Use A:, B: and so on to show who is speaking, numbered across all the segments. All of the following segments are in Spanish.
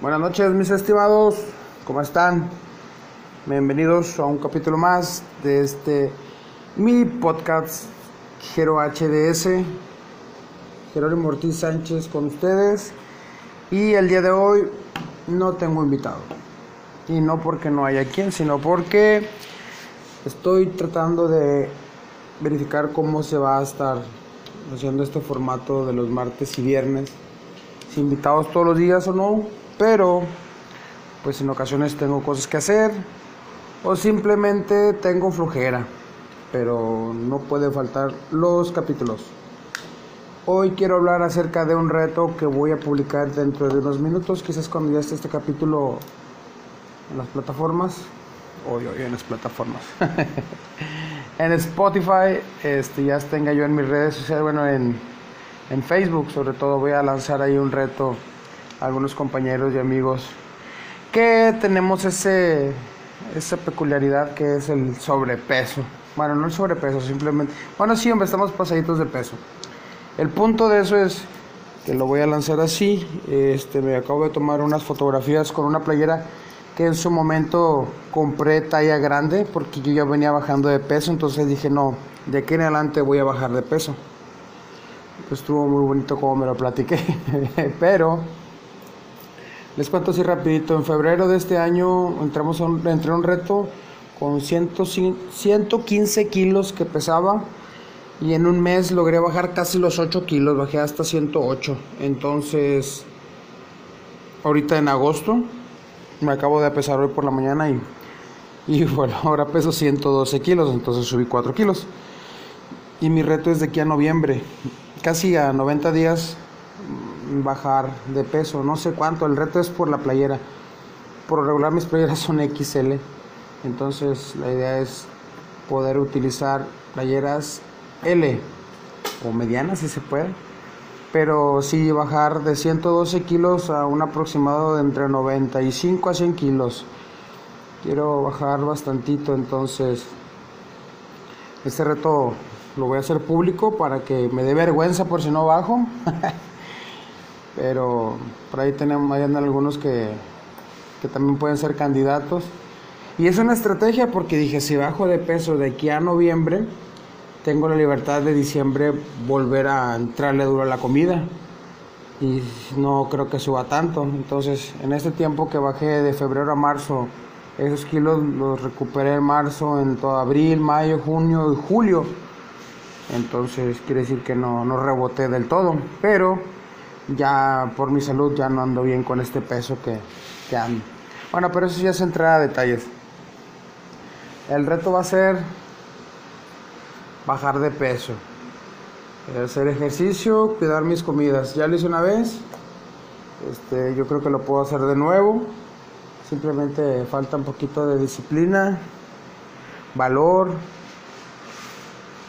A: Buenas noches mis estimados, ¿cómo están? Bienvenidos a un capítulo más de este mi podcast Jero HDS, Jerónimo Ortiz Sánchez con ustedes. Y el día de hoy no tengo invitado. Y no porque no haya quien, sino porque estoy tratando de verificar cómo se va a estar haciendo este formato de los martes y viernes, si invitados todos los días o no, pero pues en ocasiones tengo cosas que hacer o simplemente tengo flojera, pero no puede faltar los capítulos. Hoy quiero hablar acerca de un reto que voy a publicar dentro de unos minutos, quizás cuando ya esté este capítulo en las plataformas, hoy, hoy en las plataformas. en Spotify, este, ya tenga yo en mis redes sociales, bueno, en, en Facebook sobre todo voy a lanzar ahí un reto algunos compañeros y amigos que tenemos ese, esa peculiaridad que es el sobrepeso. Bueno, no el sobrepeso, simplemente, bueno, sí, hombre, estamos pasaditos de peso. El punto de eso es que lo voy a lanzar así, este, me acabo de tomar unas fotografías con una playera que en su momento compré talla grande porque yo ya venía bajando de peso, entonces dije, no, de aquí en adelante voy a bajar de peso. Pues estuvo muy bonito como me lo platiqué, pero les cuento así rapidito, en febrero de este año entramos a un, entré a un reto con 100, 115 kilos que pesaba y en un mes logré bajar casi los 8 kilos, bajé hasta 108. Entonces, ahorita en agosto, me acabo de pesar hoy por la mañana y, y bueno, ahora peso 112 kilos, entonces subí 4 kilos. Y mi reto es de aquí a noviembre, casi a 90 días bajar de peso, no sé cuánto, el reto es por la playera. Por regular mis playeras son XL, entonces la idea es poder utilizar playeras L o medianas si se puede pero sí bajar de 112 kilos a un aproximado de entre 95 a 100 kilos. Quiero bajar bastantito, entonces este reto lo voy a hacer público para que me dé vergüenza por si no bajo. pero por ahí tenemos, hay algunos que, que también pueden ser candidatos. Y es una estrategia porque dije, si bajo de peso de aquí a noviembre, tengo la libertad de diciembre volver a entrarle duro a la comida y no creo que suba tanto. Entonces, en este tiempo que bajé de febrero a marzo, esos kilos los recuperé en marzo, en todo abril, mayo, junio y julio. Entonces, quiere decir que no, no reboté del todo, pero ya por mi salud ya no ando bien con este peso que, que ando. Bueno, pero eso ya se entra a detalles. El reto va a ser bajar de peso, hacer ejercicio, cuidar mis comidas. Ya lo hice una vez, este, yo creo que lo puedo hacer de nuevo. Simplemente falta un poquito de disciplina, valor,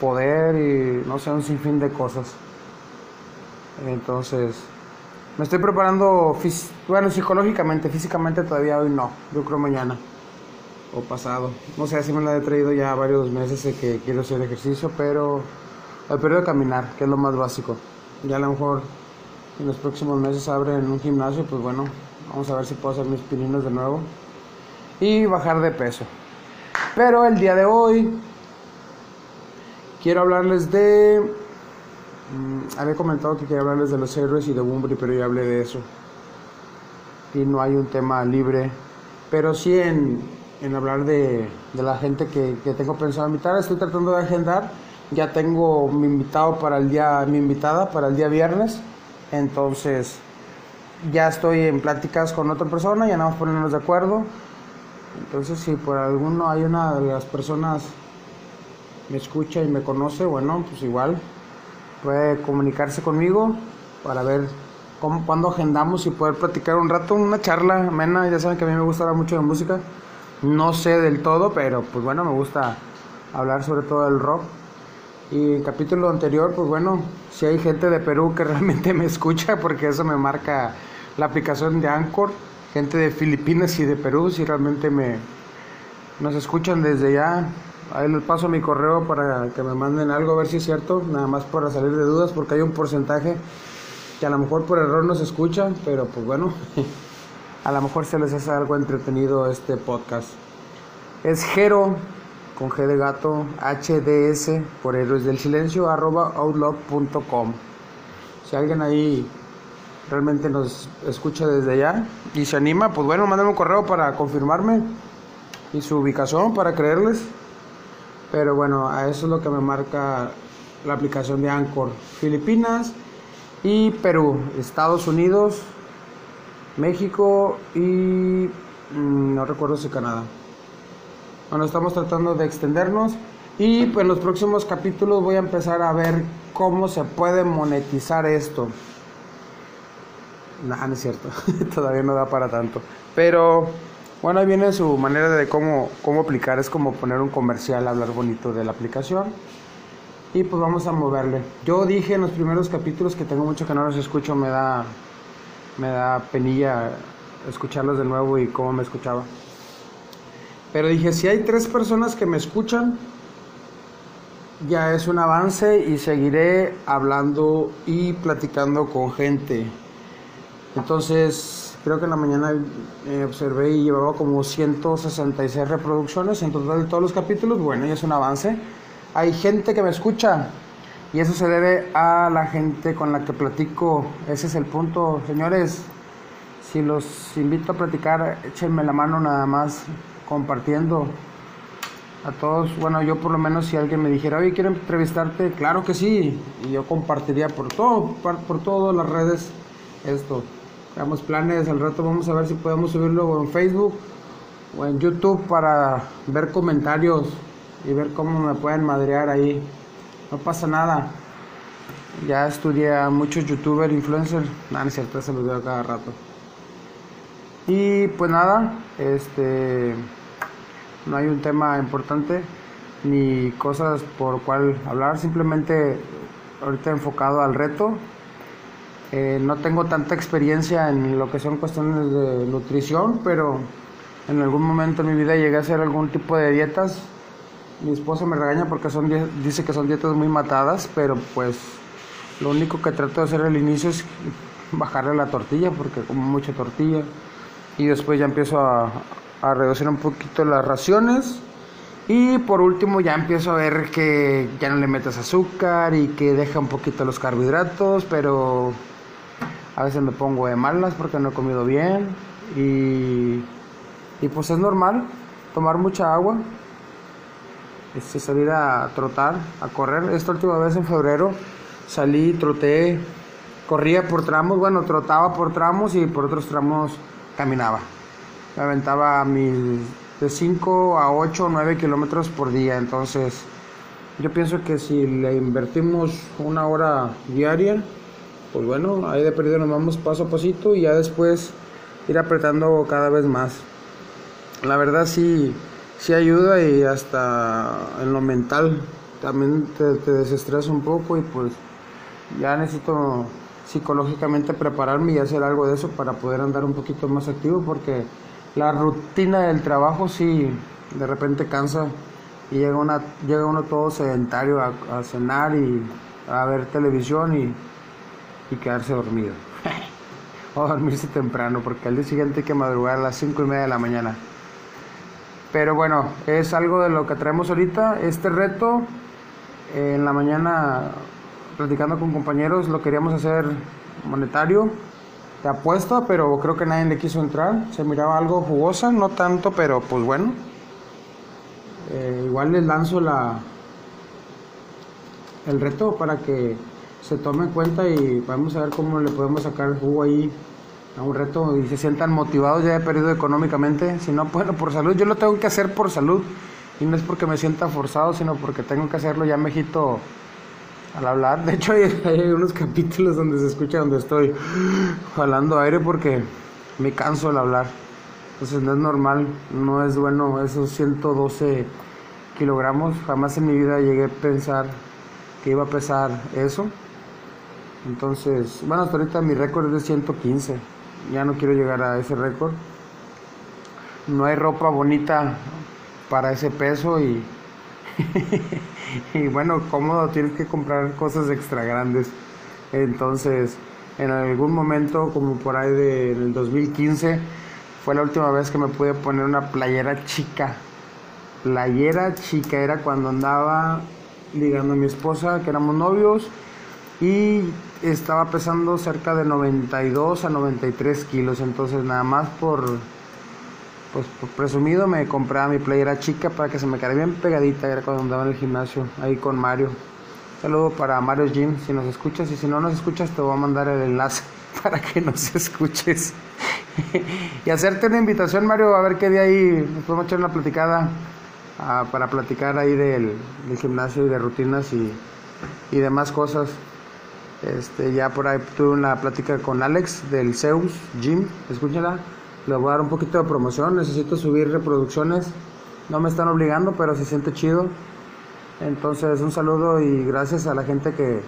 A: poder y no sé, un sinfín de cosas. Entonces, me estoy preparando, bueno, psicológicamente, físicamente todavía hoy no, yo creo mañana o pasado. No sé, si me lo he traído ya varios meses de que quiero hacer ejercicio, pero el periodo de caminar, que es lo más básico. Ya a lo mejor en los próximos meses abren un gimnasio, pues bueno, vamos a ver si puedo hacer mis pininos de nuevo y bajar de peso. Pero el día de hoy quiero hablarles de... Mm, había comentado que quería hablarles de los héroes y de Bumbri, pero ya hablé de eso. Y no hay un tema libre. Pero sí en, en hablar de, de la gente que, que, tengo pensado invitar. Estoy tratando de agendar. Ya tengo mi invitado para el día, mi invitada para el día viernes. Entonces, ya estoy en pláticas con otra persona, ya nada más ponernos de acuerdo. Entonces, si por alguno hay una de las personas me escucha y me conoce, bueno, pues igual puede comunicarse conmigo para ver cómo, cuándo agendamos y poder platicar un rato, una charla amena. Ya saben que a mí me gusta hablar mucho de música. No sé del todo, pero pues bueno, me gusta hablar sobre todo del rock. Y en capítulo anterior, pues bueno, si hay gente de Perú que realmente me escucha, porque eso me marca la aplicación de Anchor, gente de Filipinas y de Perú, si realmente me nos escuchan desde ya. Ahí les paso mi correo para que me manden algo, a ver si es cierto, nada más para salir de dudas, porque hay un porcentaje que a lo mejor por error no se escucha, pero pues bueno, a lo mejor se les hace algo entretenido este podcast. Es Jero, con G de gato, HDS, por Héroes del Silencio, arroba outlook.com. Si alguien ahí realmente nos escucha desde allá y se anima, pues bueno, mándame un correo para confirmarme y su ubicación para creerles. Pero bueno, a eso es lo que me marca la aplicación de Anchor. Filipinas y Perú, Estados Unidos, México y mm, no recuerdo si Canadá. Bueno, estamos tratando de extendernos y pues en los próximos capítulos voy a empezar a ver cómo se puede monetizar esto. No, no es cierto, todavía no da para tanto. Pero bueno, ahí viene su manera de cómo, cómo aplicar, es como poner un comercial, hablar bonito de la aplicación. Y pues vamos a moverle. Yo dije en los primeros capítulos que tengo mucho que no los escucho, me da, me da penilla escucharlos de nuevo y cómo me escuchaba. Pero dije, si hay tres personas que me escuchan, ya es un avance y seguiré hablando y platicando con gente. Entonces, creo que en la mañana eh, observé y llevaba como 166 reproducciones en total de todos los capítulos. Bueno, ya es un avance. Hay gente que me escucha y eso se debe a la gente con la que platico. Ese es el punto, señores. Si los invito a platicar, échenme la mano nada más compartiendo a todos. Bueno, yo por lo menos si alguien me dijera, oye, quiero entrevistarte, claro que sí. Y yo compartiría por todo, por, por todas las redes esto. Damos planes, al rato vamos a ver si podemos subirlo en Facebook o en YouTube para ver comentarios y ver cómo me pueden madrear ahí. No pasa nada. Ya estudié a muchos youtubers, influencers. Nada, no es se los veo cada rato. Y pues nada, este no hay un tema importante ni cosas por cual hablar, simplemente ahorita enfocado al reto. Eh, no tengo tanta experiencia en lo que son cuestiones de nutrición, pero en algún momento en mi vida llegué a hacer algún tipo de dietas. Mi esposa me regaña porque son dice que son dietas muy matadas, pero pues lo único que trato de hacer al inicio es bajarle la tortilla porque como mucha tortilla y después ya empiezo a, a reducir un poquito las raciones. Y por último ya empiezo a ver que ya no le metes azúcar y que deja un poquito los carbohidratos, pero a veces me pongo de malas porque no he comido bien y, y pues es normal tomar mucha agua, este, salir a trotar, a correr. Esta última vez en febrero salí, troté, corría por tramos, bueno, trotaba por tramos y por otros tramos caminaba me aventaba mis de 5 a 8 o 9 kilómetros por día. Entonces, yo pienso que si le invertimos una hora diaria, pues bueno, ahí de perdido nos vamos paso a pasito y ya después ir apretando cada vez más. La verdad sí, sí ayuda y hasta en lo mental también te, te desestresa un poco y pues ya necesito psicológicamente prepararme y hacer algo de eso para poder andar un poquito más activo porque la rutina del trabajo sí de repente cansa y llega, una, llega uno todo sedentario a, cenar y a ver televisión y, y quedarse dormido. o dormirse temprano porque al día siguiente hay que madrugar a las 5 y media de la mañana. Pero bueno, es algo de lo que traemos ahorita. Este reto, en la mañana, platicando con compañeros, lo queríamos hacer monetario de apuesta, pero creo que nadie le quiso entrar. Se miraba algo jugosa, no tanto, pero pues bueno. Eh, igual les lanzo la el reto para que se tome en cuenta y vamos a ver cómo le podemos sacar jugo ahí a un reto y se sientan motivados. Ya he perdido económicamente, si no, bueno, por salud. Yo lo tengo que hacer por salud y no es porque me sienta forzado, sino porque tengo que hacerlo. Ya Mejito al hablar. De hecho, hay, unos capítulos donde se escucha donde estoy jalando aire porque me canso al hablar. Entonces no es normal, no es bueno esos 112 kilogramos. Jamás en mi vida llegué a pensar que iba a pesar eso. Entonces, bueno, hasta ahorita mi récord es de 115. Ya no quiero llegar a ese récord. No hay ropa bonita para ese peso y y bueno, cómodo, tienes que comprar cosas extra grandes. Entonces, en algún momento, como por ahí del 2015, fue la última vez que me pude poner una playera chica. Playera chica era cuando andaba ligando a mi esposa, que éramos novios, y estaba pesando cerca de 92 a 93 kilos. Entonces, nada más por, pues, por presumido, me compraba mi playera chica para que se me quedara bien pegadita. Era cuando andaba en el gimnasio, ahí con Mario. Saludo para Mario Jim, si nos escuchas, y si no nos escuchas, te voy a mandar el enlace para que nos escuches. y hacerte una invitación, Mario, a ver qué día ahí nos podemos echar una platicada ah, para platicar ahí del, del, gimnasio y de rutinas y, y demás cosas. Este, ya por ahí tuve una plática con Alex del Zeus Gym, escúchala. Le voy a dar un poquito de promoción, necesito subir reproducciones. No me están obligando, pero se siente chido. Entonces, un saludo y gracias a la gente que,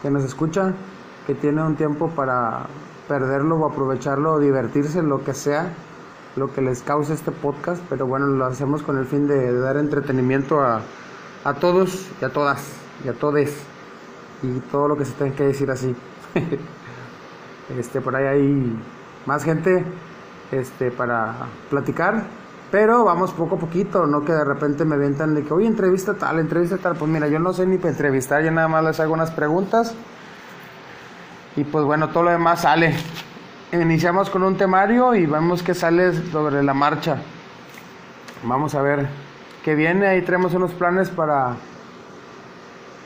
A: que nos escucha, que tiene un tiempo para perderlo o aprovecharlo o divertirse, lo que sea, lo que les cause este podcast. Pero bueno, lo hacemos con el fin de, dar entretenimiento a, a todos y a todas y a todes y todo lo que se tenga que decir así. este, por ahí hay más gente este, para platicar, pero vamos poco a poquito, no que de repente me ventan de que, oye, entrevista tal, entrevista tal. Pues mira, yo no sé ni para entrevistar, yo nada más les hago unas preguntas y pues bueno, todo lo demás sale. Iniciamos con un temario y vemos que sale sobre la marcha. Vamos a ver qué viene, ahí tenemos unos planes para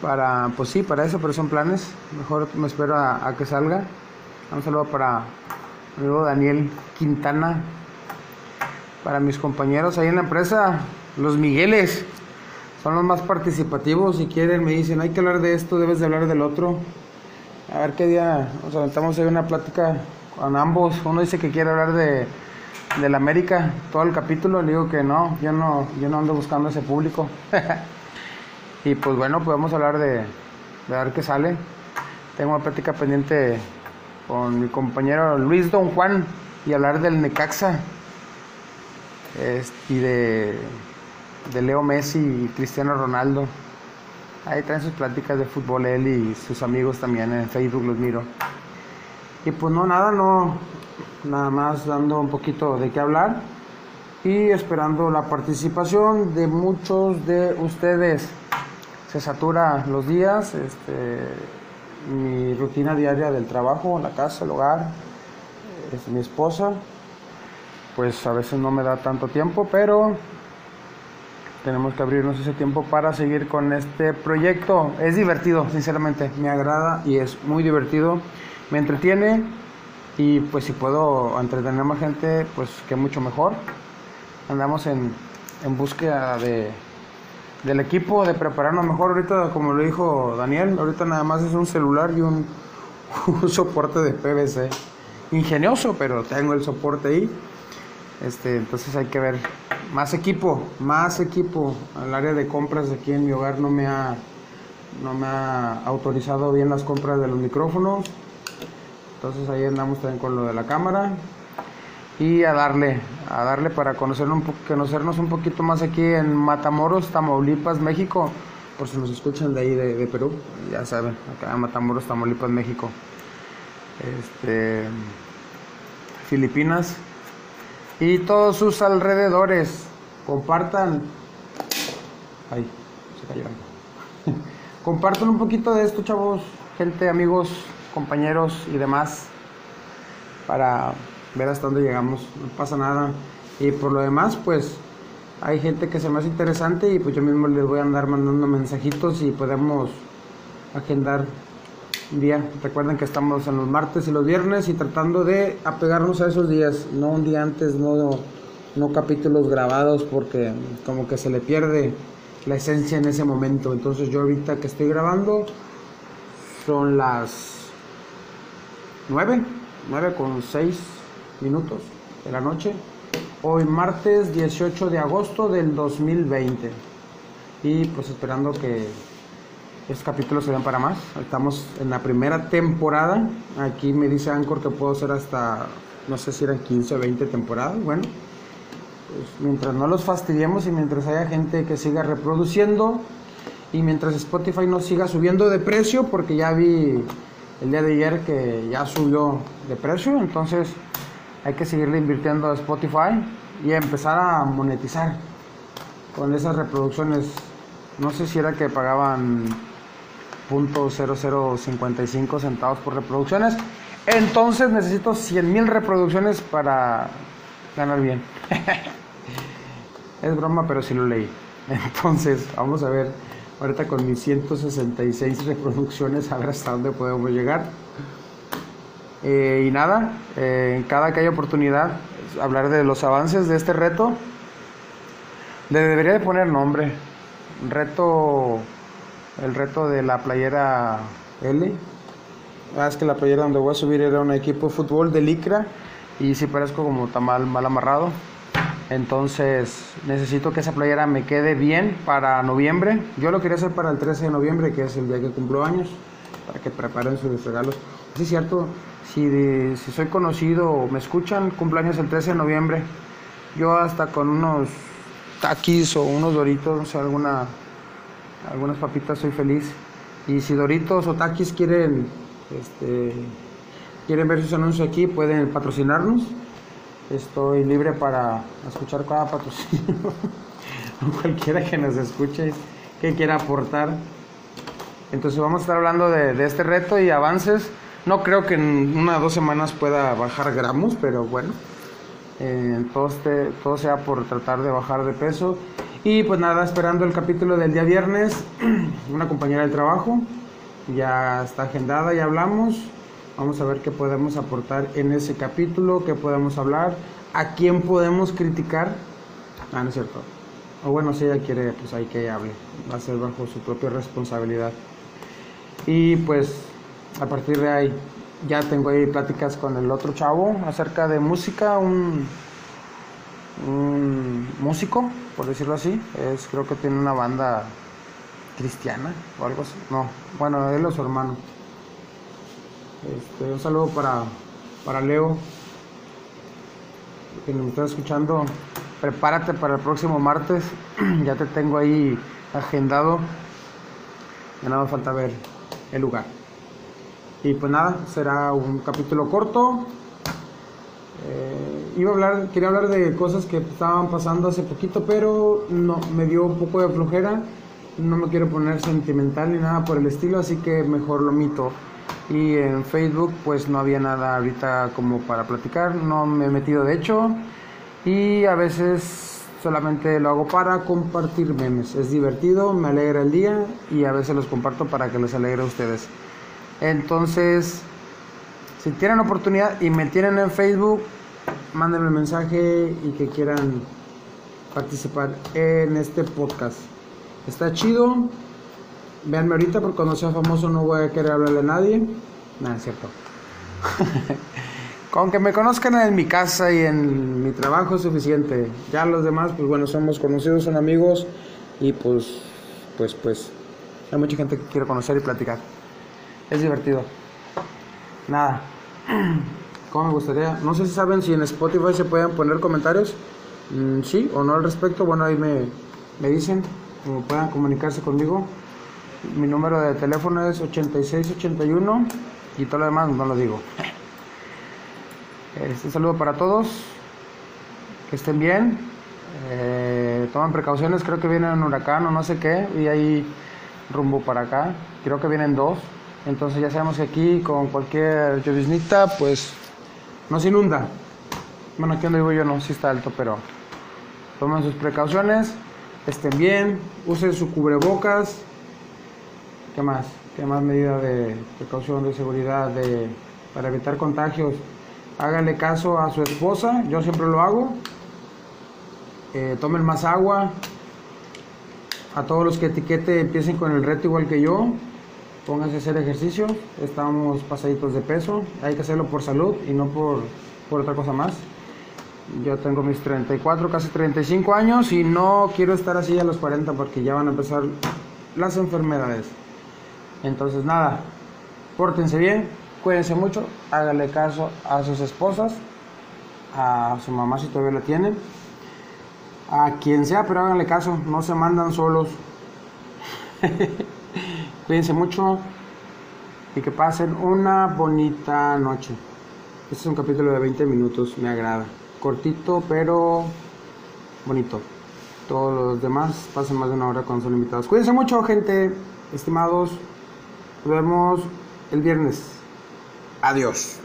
A: para, pues sí, para eso, pero son planes. Mejor me espero a, que salga. Un saludo para amigo Daniel Quintana, para mis compañeros ahí en la empresa, los Migueles. Son los más participativos. Si quieren, me dicen, hay que hablar de esto, debes de hablar del otro. A ver qué día nos aventamos ahí una plática con ambos. Uno dice que quiere hablar de, de la América, todo el capítulo. Le digo que no, yo no, yo no ando buscando ese público. Y pues bueno, podemos hablar de, de ver qué sale. Tengo una plática pendiente con mi compañero Luis Don Juan y hablar del Necaxa y de, de Leo Messi y Cristiano Ronaldo. Ahí traen sus pláticas de fútbol él y sus amigos también en Facebook los miro. Y pues no, nada, no, nada más dando un poquito de qué hablar y esperando la participación de muchos de ustedes se satura los días, este, mi rutina diaria del trabajo, la casa, el hogar, es mi esposa, pues a veces no me da tanto tiempo, pero tenemos que abrirnos ese tiempo para seguir con este proyecto. Es divertido, sinceramente, me agrada y es muy divertido, me entretiene y pues si puedo entretener más gente, pues que mucho mejor. Andamos en, en búsqueda de del equipo, de prepararnos mejor. Ahorita, como lo dijo Daniel, ahorita nada más es un celular y un, soporte de PVC. Ingenioso, pero tengo el soporte ahí. Este, entonces hay que ver más equipo, más equipo. El área de compras aquí en mi hogar no me ha no me ha autorizado bien las compras de los micrófonos. Entonces ahí andamos también con lo de la cámara y a darle, a darle para conocernos un, conocernos un poquito más aquí en Matamoros, Tamaulipas, México, por si nos escuchan de ahí de, Perú, ya saben, acá en Matamoros, Tamaulipas, México. Este, Filipinas y todos sus alrededores. Compartan. Ay, se cayó. Compartan un poquito de esto, chavos, gente, amigos, compañeros y demás para ver hasta dónde llegamos, no pasa nada. Y por lo demás, pues hay gente que se me hace interesante y pues yo mismo les voy a andar mandando mensajitos y podemos agendar un día. Recuerden que estamos en los martes y los viernes y tratando de apegarnos a esos días, no un día antes, no, no capítulos grabados porque como que se le pierde la esencia en ese momento. Entonces yo ahorita que estoy grabando son las 9, 9 con 6 minutos de la noche. Hoy martes 18 de agosto del 2020. Y pues esperando que estos capítulos se den para más. Estamos en la primera temporada. Aquí me dice Anchor que puedo hacer hasta, no sé si eran 15 o 20 temporadas. Bueno, pues mientras no los fastidiemos y mientras haya gente que siga reproduciendo y mientras Spotify no siga subiendo de precio, porque ya vi el día de ayer que ya subió de precio, entonces hay que seguirle invirtiendo a Spotify y empezar a monetizar con esas reproducciones. No sé si era que pagaban .0055 centavos por reproducciones. Entonces necesito 100 mil reproducciones para ganar bien. es broma, pero sí lo leí. Entonces, vamos a ver ahorita con mis 166 reproducciones, a ver hasta dónde podemos llegar. Eh, y nada, eh, cada que haya oportunidad, hablar de los avances de este reto. Le debería de poner nombre. Reto, el reto de la playera L. Ah, es que la playera donde voy a subir era un equipo de fútbol de licra y si parezco como tamal mal amarrado. Entonces necesito que esa playera me quede bien para noviembre. Yo lo quería hacer para el 13 de noviembre, que es el día que cumplo años, para que preparen sus regalos. Sí, es cierto, si, si soy conocido o me escuchan, cumpleaños el 13 de noviembre. Yo hasta con unos taquis o unos doritos, o sea, alguna, algunas papitas soy feliz. Y si doritos o taquis quieren, este, quieren ver sus anuncios aquí, pueden patrocinarnos. Estoy libre para escuchar cada patrocinio. Cualquiera que nos escuche, que quiera aportar. Entonces vamos a estar hablando de, de este reto y avances. No creo que en una o dos semanas pueda bajar gramos, pero bueno. Eh, todo, este, todo sea por tratar de bajar de peso. Y pues nada, esperando el capítulo del día viernes, una compañera del trabajo ya está agendada, ya hablamos. Vamos a ver qué podemos aportar en ese capítulo, qué podemos hablar, a quién podemos criticar. Ah, no es cierto. O bueno, si ella quiere, pues ahí que hable. Va a ser bajo su propia responsabilidad. Y pues a partir de ahí ya tengo ahí pláticas con el otro chavo acerca de música, un, músico, por decirlo así. Es, creo que tiene una banda cristiana o algo así. No, bueno, él o su hermano. Este, un saludo para, para Leo, que me está escuchando. Prepárate para el próximo martes. ya te tengo ahí agendado. Ya nada más falta ver el lugar. Y pues nada, será un capítulo corto. Eh, iba a hablar, quería hablar de cosas que estaban pasando hace poquito, pero no, me dio un poco de flojera. No me quiero poner sentimental ni nada por el estilo, así que mejor lo mito y en Facebook pues no había nada ahorita como para platicar, no me he metido de hecho y a veces solamente lo hago para compartir memes, es divertido, me alegra el día y a veces los comparto para que les alegre a ustedes. Entonces, si tienen oportunidad y me tienen en Facebook, mándenme el mensaje y que quieran participar en este podcast. Está chido, Veanme ahorita porque cuando sea famoso no voy a querer hablarle a nadie. Nada, es cierto. Con que me conozcan en mi casa y en mi trabajo es suficiente. Ya los demás, pues bueno, somos conocidos, son amigos y pues, pues, pues, hay mucha gente que quiere conocer y platicar. Es divertido. Nada. ¿Cómo me gustaría? No sé si saben si en Spotify se pueden poner comentarios. Mm, sí o no al respecto. Bueno, ahí me, me dicen, como puedan comunicarse conmigo. Mi número de teléfono es 8681 y todo lo demás no lo digo. Este saludo para todos. Que estén bien. Eh, toman precauciones. Creo que viene un huracán o no sé qué. Y ahí rumbo para acá. Creo que vienen dos. Entonces ya sabemos que aquí con cualquier lloviznita pues no se inunda. Bueno, aquí donde vivo yo no, sí está alto, pero tomen sus precauciones. Estén bien. Usen su cubrebocas ¿Qué más? ¿Qué más medidas de precaución, de seguridad, de, para evitar contagios? Háganle caso a su esposa, yo siempre lo hago. Eh, tomen más agua. A todos los que etiquete empiecen con el reto igual que yo. Pónganse a hacer ejercicio. Estamos pasaditos de peso. Hay que hacerlo por salud y no por, por otra cosa más. Yo tengo mis 34, casi 35 años y no quiero estar así a los 40 porque ya van a empezar las enfermedades. Entonces nada, pórtense bien, cuídense mucho, háganle caso a sus esposas, a su mamá si todavía la tienen, a quien sea, pero háganle caso, no se mandan solos. cuídense mucho y que pasen una bonita noche. Este es un capítulo de 20 minutos, me agrada. Cortito, pero bonito. Todos los demás pasan más de una hora cuando son invitados. Cuídense mucho, gente. Estimados, nos vemos el viernes. Adiós.